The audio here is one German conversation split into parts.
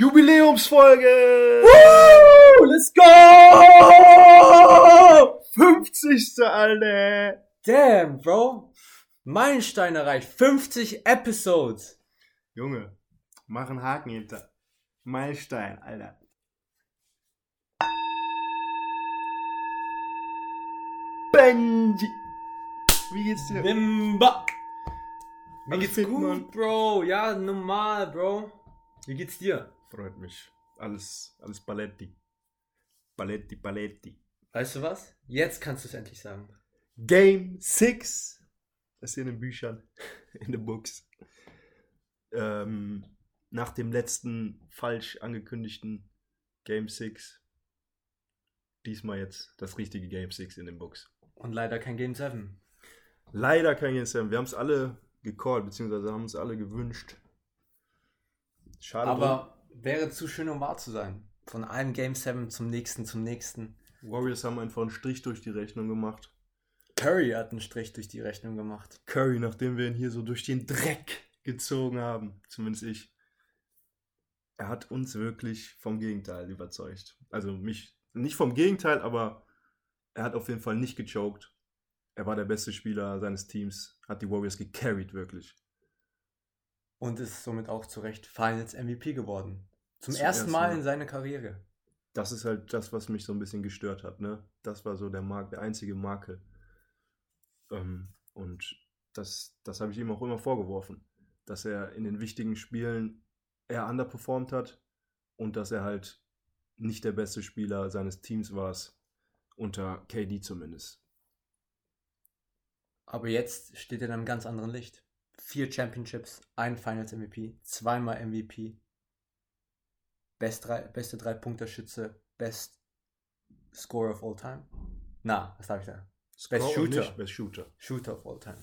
Jubiläumsfolge! Woo! Let's go! 50. Alter! Damn, Bro. Meilenstein erreicht. 50 Episodes. Junge, mach einen Haken hinter. Meilenstein, Alter. Benji! Wie geht's dir? Bimba. Mir geht's gut? Bro. Ja, normal, Bro. Wie geht's dir? Freut mich. Alles, alles Paletti. Paletti, Paletti. Weißt du was? Jetzt kannst du es endlich sagen. Game 6. Das ist in den Büchern, in den Books. Ähm, nach dem letzten falsch angekündigten Game 6. Diesmal jetzt das richtige Game 6 in den Books. Und leider kein Game 7. Leider kein Game 7. Wir haben es alle gecallt, beziehungsweise haben es alle gewünscht. Schade. Aber wäre zu schön, um wahr zu sein. Von einem Game 7 zum nächsten, zum nächsten. Warriors haben einfach einen Strich durch die Rechnung gemacht. Curry hat einen Strich durch die Rechnung gemacht. Curry, nachdem wir ihn hier so durch den Dreck gezogen haben, zumindest ich, er hat uns wirklich vom Gegenteil überzeugt. Also mich nicht vom Gegenteil, aber er hat auf jeden Fall nicht gechoked. Er war der beste Spieler seines Teams, hat die Warriors gecarried, wirklich. Und ist somit auch zu Recht Finals MVP geworden. Zum Zum ersten Mal Mal. in seiner Karriere. Das ist halt das, was mich so ein bisschen gestört hat. Ne? Das war so der, Mark, der einzige Makel. Ähm, und das, das habe ich ihm auch immer vorgeworfen, dass er in den wichtigen Spielen eher underperformed hat und dass er halt nicht der beste Spieler seines Teams war, unter KD zumindest. Aber jetzt steht er in einem ganz anderen Licht. Vier Championships, ein Finals MVP, zweimal MVP, Best drei, beste Drei-Punkter-Schütze, Best Scorer of all time. Na, was darf ich da? Best Score Shooter. Nicht Best Shooter. Shooter of all time.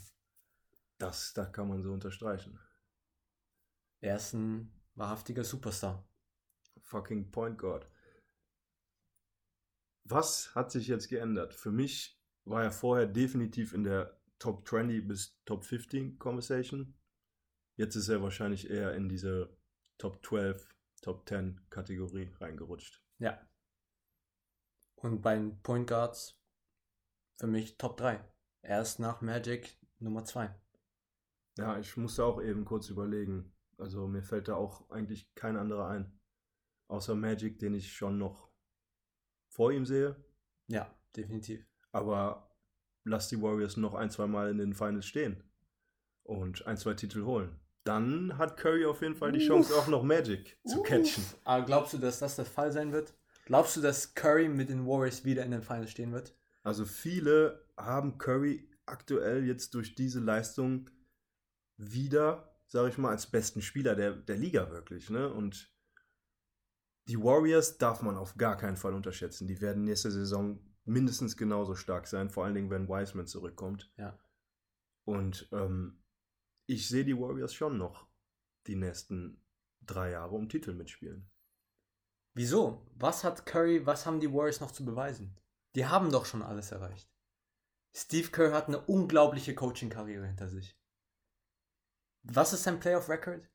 Das, das kann man so unterstreichen. Er ist ein wahrhaftiger Superstar. Fucking Point Guard. Was hat sich jetzt geändert? Für mich war er vorher definitiv in der Top 20 bis Top 15 Conversation. Jetzt ist er wahrscheinlich eher in diese Top 12, Top 10 Kategorie reingerutscht. Ja. Und bei den Point Guards für mich Top 3. Er ist nach Magic Nummer 2. Ja, ich musste auch eben kurz überlegen. Also mir fällt da auch eigentlich kein anderer ein. Außer Magic, den ich schon noch vor ihm sehe. Ja, definitiv. Aber lass die Warriors noch ein, zwei Mal in den Finals stehen und ein, zwei Titel holen. Dann hat Curry auf jeden Fall die Chance, auch noch Magic zu catchen. Aber glaubst du, dass das der Fall sein wird? Glaubst du, dass Curry mit den Warriors wieder in den Finals stehen wird? Also viele haben Curry aktuell jetzt durch diese Leistung wieder, sage ich mal, als besten Spieler der, der Liga wirklich. Ne? Und die Warriors darf man auf gar keinen Fall unterschätzen. Die werden nächste Saison mindestens genauso stark sein, vor allen Dingen, wenn Wiseman zurückkommt. Ja. Und ähm, ich sehe die Warriors schon noch die nächsten drei Jahre um Titel mitspielen. Wieso? Was hat Curry, was haben die Warriors noch zu beweisen? Die haben doch schon alles erreicht. Steve Kerr hat eine unglaubliche Coaching-Karriere hinter sich. Was ist sein Playoff-Record?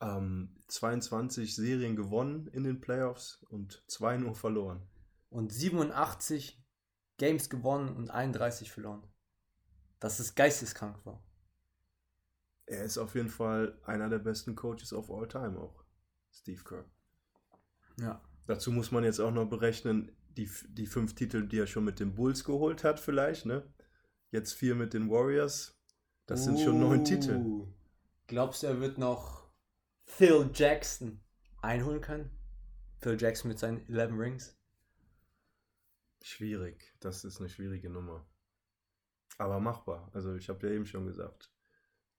Ähm, 22 Serien gewonnen in den Playoffs und zwei nur verloren. Und 87 Games gewonnen und 31 verloren. Das ist geisteskrank, Bro. Er ist auf jeden Fall einer der besten Coaches of all time auch, Steve Kerr. Ja. Dazu muss man jetzt auch noch berechnen, die, die fünf Titel, die er schon mit den Bulls geholt hat, vielleicht, ne? Jetzt vier mit den Warriors. Das sind schon neun Titel. Uh. Glaubst du, er wird noch Phil Jackson einholen können? Phil Jackson mit seinen 11 Rings? Schwierig. Das ist eine schwierige Nummer. Aber machbar. Also ich habe ja eben schon gesagt,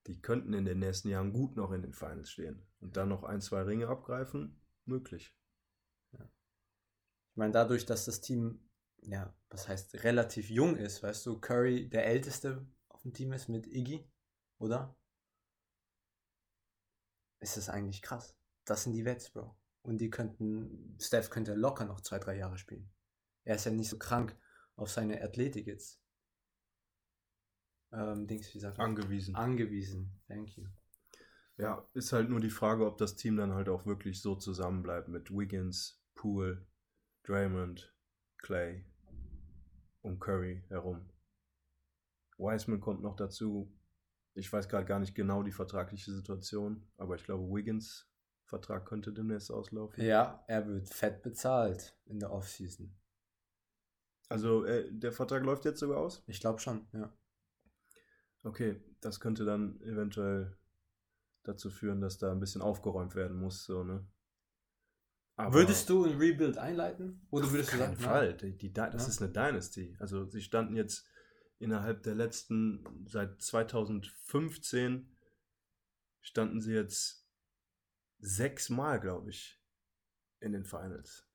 die könnten in den nächsten Jahren gut noch in den Finals stehen. Und dann noch ein, zwei Ringe abgreifen, möglich. Ich meine, dadurch, dass das Team, ja, was heißt, relativ jung ist, weißt du, Curry der Älteste auf dem Team ist mit Iggy, oder? Ist das eigentlich krass. Das sind die Wets, Bro. Und die könnten, Steph könnte locker noch zwei, drei Jahre spielen. Er ist ja nicht so krank auf seine Athletik jetzt. Ähm, Dings, wie sagt man? Angewiesen. Angewiesen. Thank you. Ja, ist halt nur die Frage, ob das Team dann halt auch wirklich so zusammenbleibt mit Wiggins, Poole, Draymond, Clay um Curry herum. Wiseman kommt noch dazu. Ich weiß gerade gar nicht genau die vertragliche Situation, aber ich glaube, Wiggins Vertrag könnte demnächst auslaufen. Ja, er wird fett bezahlt in der Offseason. Also äh, der Vertrag läuft jetzt sogar aus? Ich glaube schon, ja. Okay, das könnte dann eventuell dazu führen, dass da ein bisschen aufgeräumt werden muss, so, ne? Aber würdest du ein Rebuild einleiten? Oder würdest du sagen, Fall. Die, die, das ja. ist eine Dynasty. Also sie standen jetzt innerhalb der letzten, seit 2015 standen sie jetzt sechsmal, glaube ich, in den Finals.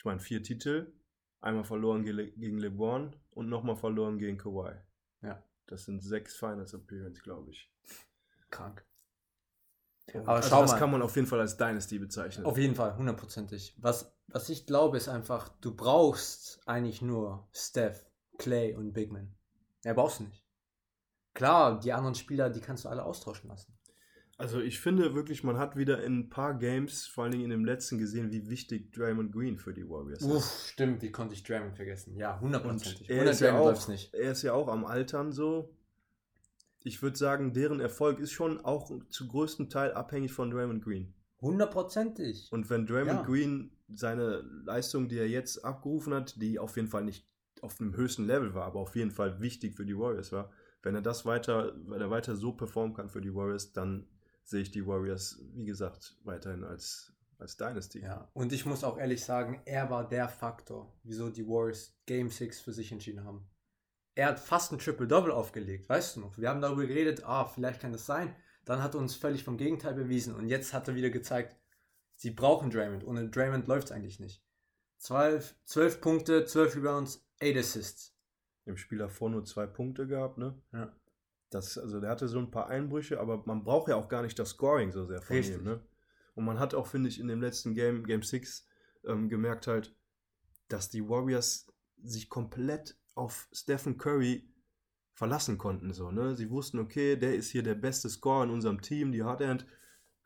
Ich meine, vier Titel, einmal verloren gegen LeBron und nochmal verloren gegen Kawhi. Ja. Das sind sechs Finals Appearance, glaube ich. Krank. Und Aber also schau das mal. kann man auf jeden Fall als Dynasty bezeichnen. Auf jeden Fall, hundertprozentig. Was, was ich glaube, ist einfach, du brauchst eigentlich nur Steph, Clay und Bigman. Ja, brauchst du nicht. Klar, die anderen Spieler, die kannst du alle austauschen lassen. Also ich finde wirklich, man hat wieder in ein paar Games, vor allen Dingen in dem letzten, gesehen, wie wichtig Draymond Green für die Warriors Uff, ist. stimmt, wie konnte ich Draymond vergessen? Ja, hundertprozentig. Er, ist ja auch, er ist ja auch am Altern so ich würde sagen, deren Erfolg ist schon auch zu größten Teil abhängig von Draymond Green. Hundertprozentig. Und wenn Draymond ja. Green seine Leistung, die er jetzt abgerufen hat, die auf jeden Fall nicht auf dem höchsten Level war, aber auf jeden Fall wichtig für die Warriors war, wenn er das weiter, wenn er weiter so performen kann für die Warriors, dann sehe ich die Warriors, wie gesagt, weiterhin als, als Dynasty. Ja, und ich muss auch ehrlich sagen, er war der Faktor, wieso die Warriors Game 6 für sich entschieden haben er hat fast ein Triple-Double aufgelegt, weißt du noch? Wir haben darüber geredet, ah, vielleicht kann das sein. Dann hat er uns völlig vom Gegenteil bewiesen und jetzt hat er wieder gezeigt, sie brauchen Draymond. Ohne Draymond läuft es eigentlich nicht. 12, 12 Punkte, 12 Rebounds, 8 Assists. Im Spiel davor nur zwei Punkte gehabt, ne? Ja. Das, also der hatte so ein paar Einbrüche, aber man braucht ja auch gar nicht das Scoring so sehr von Richtig. ihm, ne? Und man hat auch, finde ich, in dem letzten Game, Game 6, ähm, gemerkt halt, dass die Warriors sich komplett auf Stephen Curry verlassen konnten. So, ne? Sie wussten, okay, der ist hier der beste Scorer in unserem Team, die Hard End.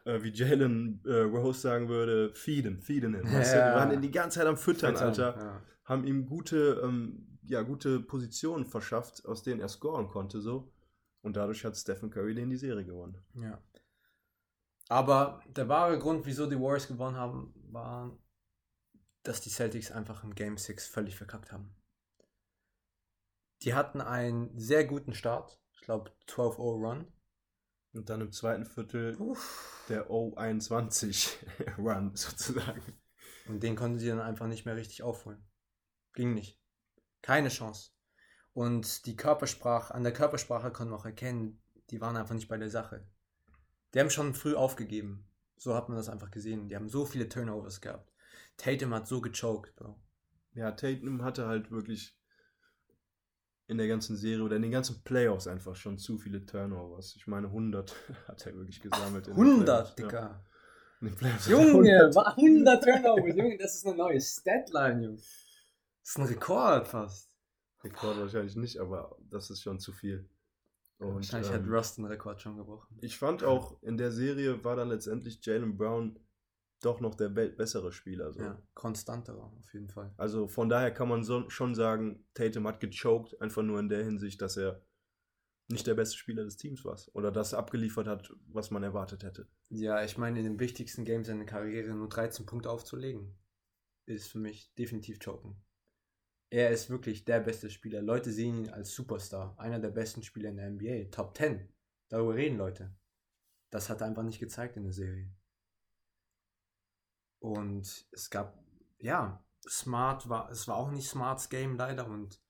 Äh, wie Jalen äh, Rose sagen würde, feeden, feeden him. Ja. Weißt du? Wir waren ihn die ganze Zeit am Füttern, Füttern Alter. Ja. Haben ihm gute, ähm, ja, gute Positionen verschafft, aus denen er scoren konnte. so. Und dadurch hat Stephen Curry den die Serie gewonnen. Ja. Aber der wahre Grund, wieso die Warriors gewonnen haben, war, dass die Celtics einfach im Game 6 völlig verkackt haben. Die hatten einen sehr guten Start. Ich glaube 12-0 Run. Und dann im zweiten Viertel Uff. der O21 Run sozusagen. Und den konnten sie dann einfach nicht mehr richtig aufholen. Ging nicht. Keine Chance. Und die Körpersprache, an der Körpersprache konnte man auch erkennen, die waren einfach nicht bei der Sache. Die haben schon früh aufgegeben. So hat man das einfach gesehen. Die haben so viele Turnovers gehabt. Tatum hat so gechoked, Bro. Ja, Tatum hatte halt wirklich in der ganzen Serie oder in den ganzen Playoffs einfach schon zu viele Turnovers. Ich meine, 100 hat er wirklich gesammelt. 100, Dicker. Ja. Junge, 100 Turnovers, Junge, das ist eine neue Statline, Junge. Das ist ein Rekord fast. Rekord wahrscheinlich nicht, aber das ist schon zu viel. Und, wahrscheinlich ähm, hat Rust den Rekord schon gebrochen. Ich fand auch, in der Serie war dann letztendlich Jalen Brown doch noch der bessere Spieler. So. Ja, konstanterer auf jeden Fall. Also von daher kann man so, schon sagen, Tatum hat gechoked, einfach nur in der Hinsicht, dass er nicht der beste Spieler des Teams war. Oder das abgeliefert hat, was man erwartet hätte. Ja, ich meine, in dem wichtigsten Game seiner Karriere nur 13 Punkte aufzulegen, ist für mich definitiv choken. Er ist wirklich der beste Spieler. Leute sehen ihn als Superstar, einer der besten Spieler in der NBA, Top 10. Darüber reden Leute. Das hat er einfach nicht gezeigt in der Serie. Und es gab, ja, Smart war, es war auch nicht Smarts Game leider. Und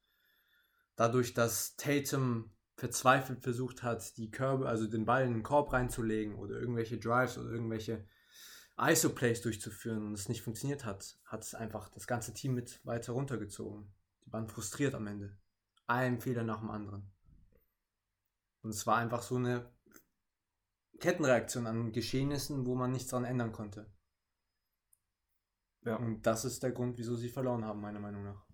dadurch, dass Tatum verzweifelt versucht hat, die Körbe, also den Ball in den Korb reinzulegen oder irgendwelche Drives oder irgendwelche ISO-Plays durchzuführen und es nicht funktioniert hat, hat es einfach das ganze Team mit weiter runtergezogen. Die waren frustriert am Ende. Ein Fehler nach dem anderen. Und es war einfach so eine Kettenreaktion an Geschehnissen, wo man nichts daran ändern konnte. Ja. Und das ist der Grund, wieso sie verloren haben, meiner Meinung nach.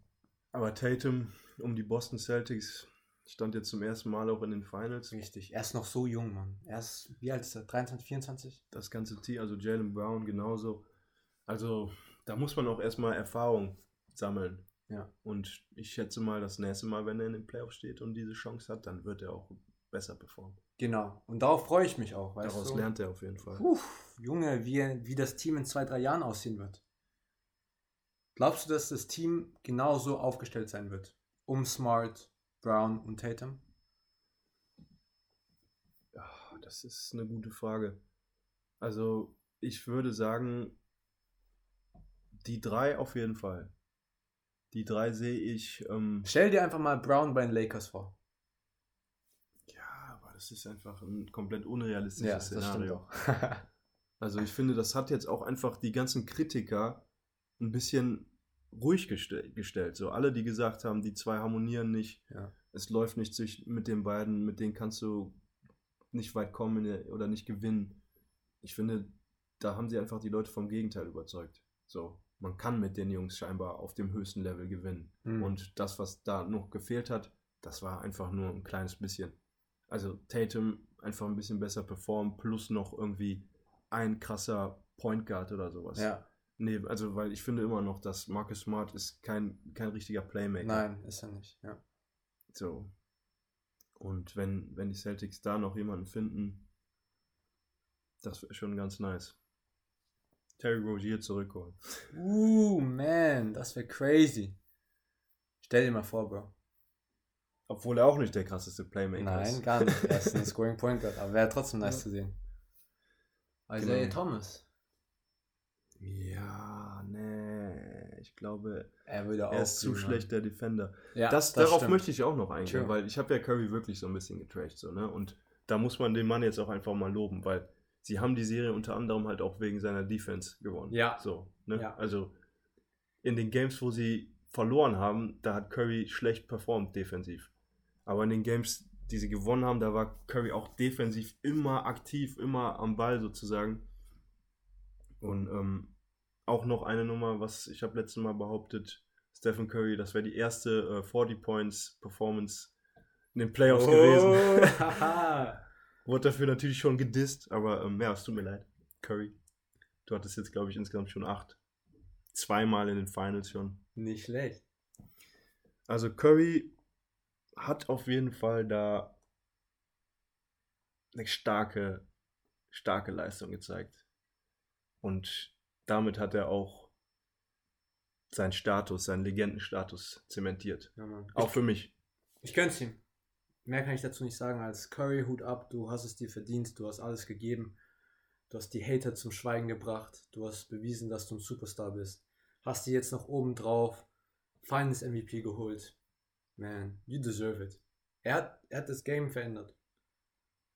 Aber Tatum um die Boston Celtics, Stand jetzt zum ersten Mal auch in den Finals. Richtig. Er ist noch so jung, Mann. Er ist, wie alt ist er? 23, 24? Das ganze Team, also Jalen Brown genauso. Also da muss man auch erstmal Erfahrung sammeln. Ja. Und ich schätze mal, das nächste Mal, wenn er in den Playoffs steht und diese Chance hat, dann wird er auch besser performen. Genau. Und darauf freue ich mich auch. Weißt Daraus du? lernt er auf jeden Fall. Puh, Junge, wie, wie das Team in zwei, drei Jahren aussehen wird. Glaubst du, dass das Team genauso aufgestellt sein wird? Um Smart, Brown und Tatum? Ja, das ist eine gute Frage. Also, ich würde sagen, die drei auf jeden Fall. Die drei sehe ich. Ähm, Stell dir einfach mal Brown bei den Lakers vor. ja, aber das ist einfach ein komplett unrealistisches Szenario. auch. Also ich finde, das hat jetzt auch einfach die ganzen Kritiker ein bisschen ruhig gestell gestellt. So alle, die gesagt haben, die zwei harmonieren nicht, Ja. es läuft nicht sich mit den beiden, mit denen kannst du nicht weit kommen oder nicht gewinnen. Ich finde, da haben sie einfach die Leute vom Gegenteil überzeugt. So, man kann mit den Jungs scheinbar auf dem höchsten Level gewinnen. Mhm. Und das, was da noch gefehlt hat, das war einfach nur ein kleines bisschen. Also Tatum einfach ein bisschen besser performen, plus noch irgendwie ein krasser Point Guard oder sowas. ja, Nee, also weil ich finde immer noch, dass Marcus Smart ist kein, kein richtiger Playmaker. nein, ist er nicht. Ja. So. Und wenn, wenn die Celtics da noch jemanden finden, das wäre schon ganz nice. Terry Rozier zurückholen. Uh, man, das wäre crazy. Stell dir mal vor, Bro. Obwohl er auch nicht der krasseste Playmaker Nein, ist. gar nicht. Er ist ein Scoring Point Guard, aber wäre trotzdem nice Ja. zu sehen. Isaiah Genau. Thomas. Ja, nee. Ich glaube, Er würde auch. er ist zu schlecht der Defender. Ja, das, darauf stimmt. möchte ich auch noch eingehen, True. weil ich habe ja Curry wirklich so ein bisschen getrashed, so, ne? Und da muss man den Mann jetzt auch einfach mal loben, weil sie haben die Serie unter anderem halt auch wegen seiner Defense gewonnen. Ja. So, ne? Ja. Also in den Games, wo sie verloren haben, da hat Curry schlecht performt defensiv. Aber in den Games, die sie gewonnen haben, da war Curry auch defensiv immer aktiv, immer am Ball sozusagen. Und ähm, auch noch eine Nummer, was ich habe letztes Mal behauptet, Stephen Curry, das wäre die erste äh, 40 Points Performance in den Playoffs gewesen. Oh, haha. Wurde dafür natürlich schon gedisst, aber ähm, ja, es tut mir leid. Curry. Du hattest jetzt, glaube ich, insgesamt schon acht. Zweimal in den Finals schon. Nicht schlecht. Also Curry hat auf jeden Fall da eine starke, starke Leistung gezeigt. Und damit hat er auch seinen Status, seinen Legendenstatus zementiert. Ja. Auch für mich. Ich gönn's ihm. Mehr kann ich dazu nicht sagen als Curry, Hut ab, du hast es dir verdient, du hast alles gegeben. Du hast die Hater zum Schweigen gebracht, du hast bewiesen, dass du ein Superstar bist. Hast dir jetzt noch oben drauf Finals MVP geholt. Man, you deserve it. Er hat, er hat das Game verändert.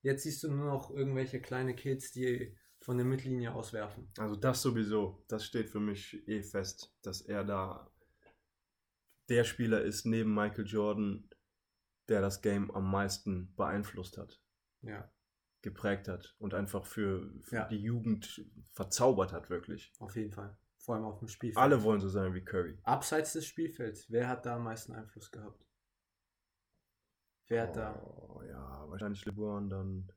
Jetzt siehst du nur noch irgendwelche kleine Kids, die von der Mittellinie auswerfen. Also das sowieso, das steht für mich eh fest, dass er da der Spieler ist neben Michael Jordan, der das Game am meisten beeinflusst hat, Ja, geprägt hat und einfach für, für Ja. die Jugend verzaubert hat, wirklich. auf jeden Fall. Vor allem auf dem Spielfeld. Alle wollen so sein wie Curry. Abseits des Spielfelds, wer hat da am meisten Einfluss gehabt? Wer hat da Oh, ja, wahrscheinlich LeBron dann,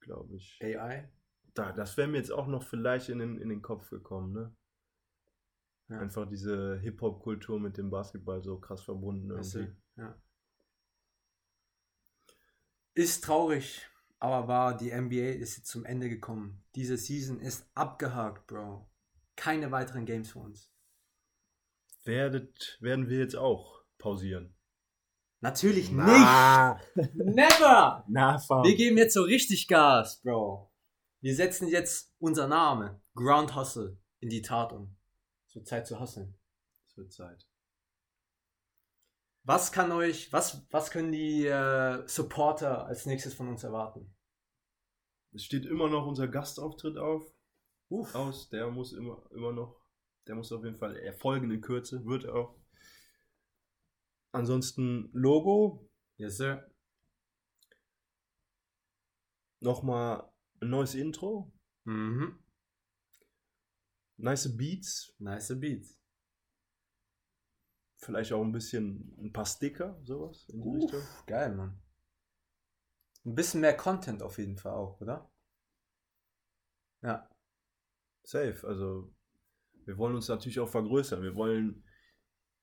glaube ich. AI? Da, das wäre mir jetzt auch noch vielleicht in den, in den Kopf gekommen, ne? Ja. Einfach diese Hip-Hop-Kultur mit dem Basketball so krass verbunden irgendwie. Ja. Ist traurig, aber wahr, die NBA ist jetzt zum Ende gekommen. Diese Season ist abgehakt, Bro. Keine weiteren Games für uns. Werdet, werden wir jetzt auch pausieren? Natürlich Na, nicht! Never! Na. Wir geben jetzt so richtig Gas, Bro. Wir setzen jetzt unser Name, Ground Hustle, in die Tat um. Es wird Zeit zu hustlen. Es wird Zeit. Was kann euch, was, was können die äh, Supporter als nächstes von uns erwarten? Es steht immer noch unser Gastauftritt auf, Uff. aus. Der muss immer, immer noch, der muss auf jeden Fall erfolgen in Kürze, wird auch. Ansonsten Logo, Yes, sir. nochmal ein neues Intro, Mhm. nice Beats, Nice Beats. Vielleicht auch ein bisschen ein paar Sticker, sowas in die Richtung. Uff, geil, Mann. Ein bisschen mehr Content auf jeden Fall auch, oder? Ja. Safe. Also wir wollen uns natürlich auch vergrößern. Wir wollen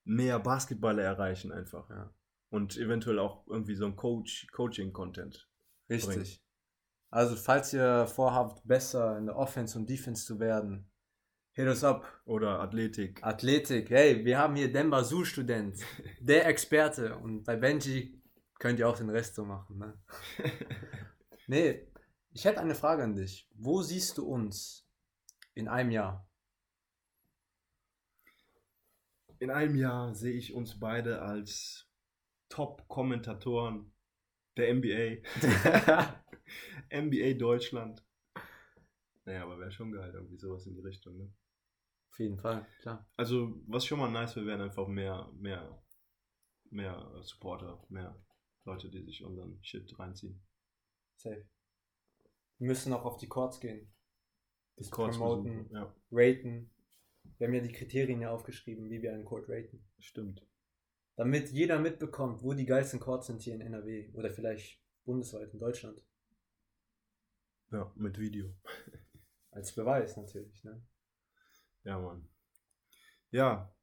mehr Basketballer erreichen einfach. Ja. Und eventuell auch irgendwie so ein Coach, Coaching-Content. Richtig. bringt. Also, falls ihr vorhabt, besser in der Offense und Defense zu werden, hit us up. Oder Athletik. Athletik, hey, wir haben hier Demba Su-Student, der Experte. Und bei Benji könnt ihr auch den Rest so machen. Ne? Nee, ich hätte eine Frage an dich. Wo siehst du uns in einem Jahr? In einem Jahr sehe ich uns beide als Top-Kommentatoren der NBA. NBA Deutschland. Naja, aber wäre schon geil, irgendwie sowas in die Richtung. Ne? Auf jeden Fall, klar. Also, was schon mal nice wäre, wären einfach mehr, mehr, mehr Supporter, mehr Leute, die sich unseren Shit reinziehen. Safe. Wir müssen auch auf die Courts gehen. Das Courts promoten, besuchen, Ja, raten. Wir haben ja die Kriterien ja aufgeschrieben, wie wir einen Court raten. stimmt. Damit jeder mitbekommt, wo die geilsten Courts sind hier in NRW oder vielleicht bundesweit in Deutschland. Ja, mit Video. Als Beweis natürlich, ne? Ja, Mann. Ja,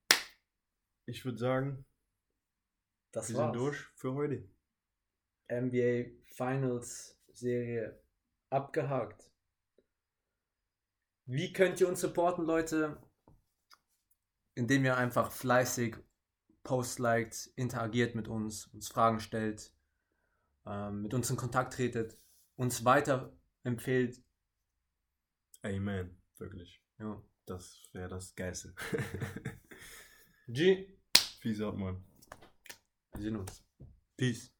ich würde sagen, Das wir war's. sind durch für heute. NBA Finals Serie abgehakt. Wie könnt ihr uns supporten, Leute? Indem ihr einfach fleißig Post liked, interagiert mit uns, uns Fragen stellt, ähm, mit uns in Kontakt tretet, uns weiter empfehlt. Amen, wirklich. Ja. Das wäre das Geilste. G. Peace out, Mann. Wir sehen uns. Peace.